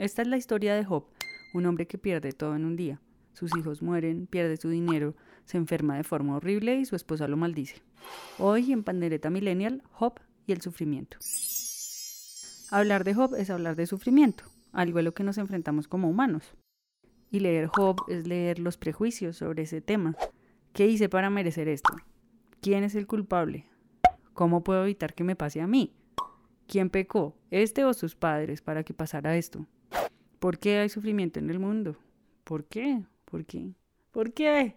Esta es la historia de Job, un hombre que pierde todo en un día. Sus hijos mueren, pierde su dinero, se enferma de forma horrible y su esposa lo maldice. Hoy en Pandereta Millennial, Job y el sufrimiento. Hablar de Job es hablar de sufrimiento, algo a lo que nos enfrentamos como humanos. Y leer Job es leer los prejuicios sobre ese tema. ¿Qué hice para merecer esto? ¿Quién es el culpable? ¿Cómo puedo evitar que me pase a mí? ¿Quién pecó, este o sus padres, para que pasara esto? ¿Por qué hay sufrimiento en el mundo? ¿Por qué? ¿Por qué? ¿Por qué?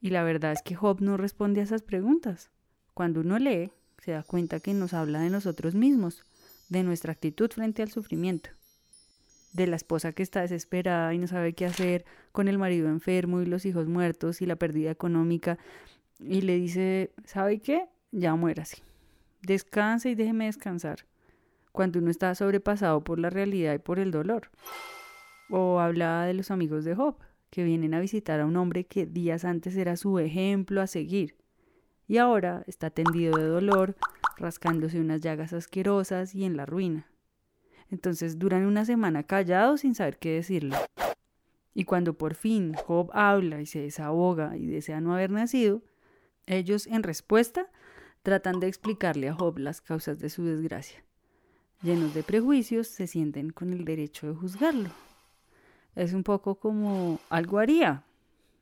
Y la verdad es que Job no responde a esas preguntas. Cuando uno lee, se da cuenta que nos habla de nosotros mismos, de nuestra actitud frente al sufrimiento, de la esposa que está desesperada y no sabe qué hacer, con el marido enfermo y los hijos muertos y la pérdida económica, y le dice, ¿sabe qué? Ya muérase. Descanse y déjeme descansar cuando uno está sobrepasado por la realidad y por el dolor. O hablaba de los amigos de Job, que vienen a visitar a un hombre que días antes era su ejemplo a seguir, y ahora está tendido de dolor, rascándose unas llagas asquerosas y en la ruina. Entonces duran una semana callados sin saber qué decirle. Y cuando por fin Job habla y se desahoga y desea no haber nacido, ellos en respuesta tratan de explicarle a Job las causas de su desgracia llenos de prejuicios, se sienten con el derecho de juzgarlo. Es un poco como algo haría.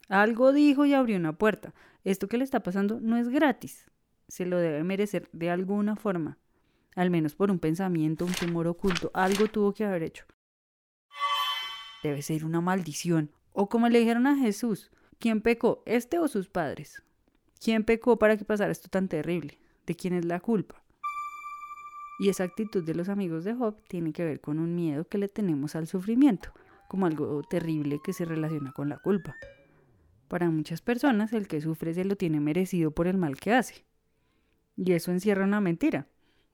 Algo dijo y abrió una puerta. Esto que le está pasando no es gratis. Se lo debe merecer de alguna forma. Al menos por un pensamiento, un temor oculto. Algo tuvo que haber hecho. Debe ser una maldición. O como le dijeron a Jesús, ¿quién pecó, este o sus padres? ¿Quién pecó para que pasara esto tan terrible? ¿De quién es la culpa? Y esa actitud de los amigos de Job tiene que ver con un miedo que le tenemos al sufrimiento, como algo terrible que se relaciona con la culpa. Para muchas personas el que sufre se lo tiene merecido por el mal que hace. Y eso encierra una mentira,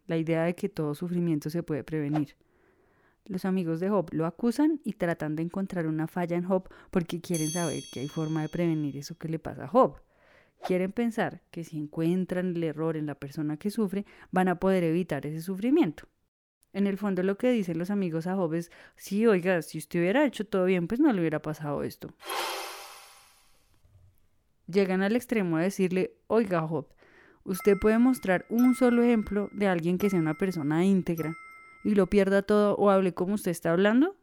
la idea de que todo sufrimiento se puede prevenir. Los amigos de Job lo acusan y tratan de encontrar una falla en Job porque quieren saber que hay forma de prevenir eso que le pasa a Job. Quieren pensar que si encuentran el error en la persona que sufre, van a poder evitar ese sufrimiento. En el fondo lo que dicen los amigos a Job es, sí, oiga, si usted hubiera hecho todo bien, pues no le hubiera pasado esto. Llegan al extremo de decirle, oiga Job, usted puede mostrar un solo ejemplo de alguien que sea una persona íntegra y lo pierda todo o hable como usted está hablando.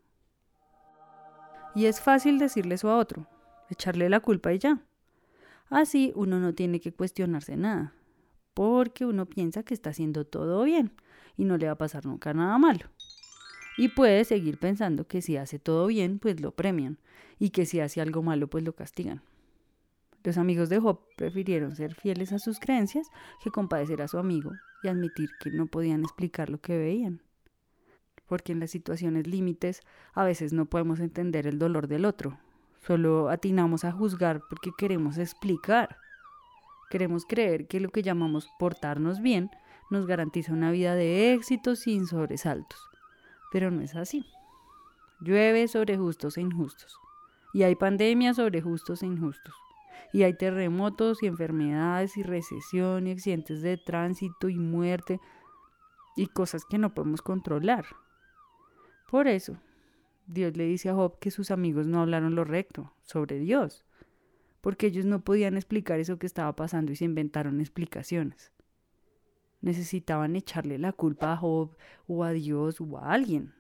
Y es fácil decirle eso a otro, echarle la culpa y ya. Así uno no tiene que cuestionarse nada, porque uno piensa que está haciendo todo bien y no le va a pasar nunca nada malo. Y puede seguir pensando que si hace todo bien, pues lo premian, y que si hace algo malo, pues lo castigan. Los amigos de Job prefirieron ser fieles a sus creencias que compadecer a su amigo y admitir que no podían explicar lo que veían. Porque en las situaciones límites a veces no podemos entender el dolor del otro, Solo atinamos a juzgar porque queremos explicar. Queremos creer que lo que llamamos portarnos bien nos garantiza una vida de éxito sin sobresaltos. Pero no es así. Llueve sobre justos e injustos. Y hay pandemias sobre justos e injustos. Y hay terremotos y enfermedades y recesión y accidentes de tránsito y muerte y cosas que no podemos controlar. Por eso, Dios le dice a Job que sus amigos no hablaron lo recto sobre Dios, porque ellos no podían explicar eso que estaba pasando y se inventaron explicaciones. Necesitaban echarle la culpa a Job o a Dios o a alguien.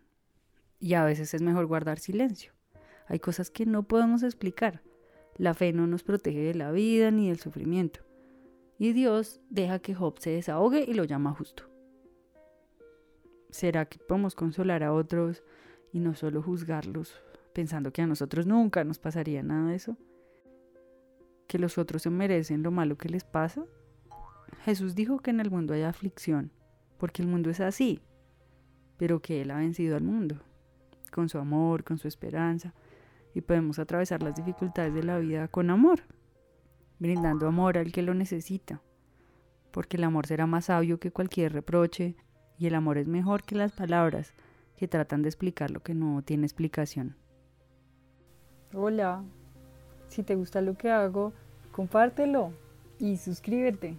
Y a veces es mejor guardar silencio. Hay cosas que no podemos explicar. La fe no nos protege de la vida ni del sufrimiento. Y Dios deja que Job se desahogue y lo llama justo. ¿Será que podemos consolar a otros y no solo juzgarlos pensando que a nosotros nunca nos pasaría nada de eso, que los otros se merecen lo malo que les pasa. Jesús dijo que en el mundo hay aflicción, porque el mundo es así, pero que Él ha vencido al mundo, con su amor, con su esperanza, y podemos atravesar las dificultades de la vida con amor, brindando amor al que lo necesita, porque el amor será más sabio que cualquier reproche, y el amor es mejor que las palabras, que tratan de explicar lo que no tiene explicación. Hola, si te gusta lo que hago, compártelo y suscríbete.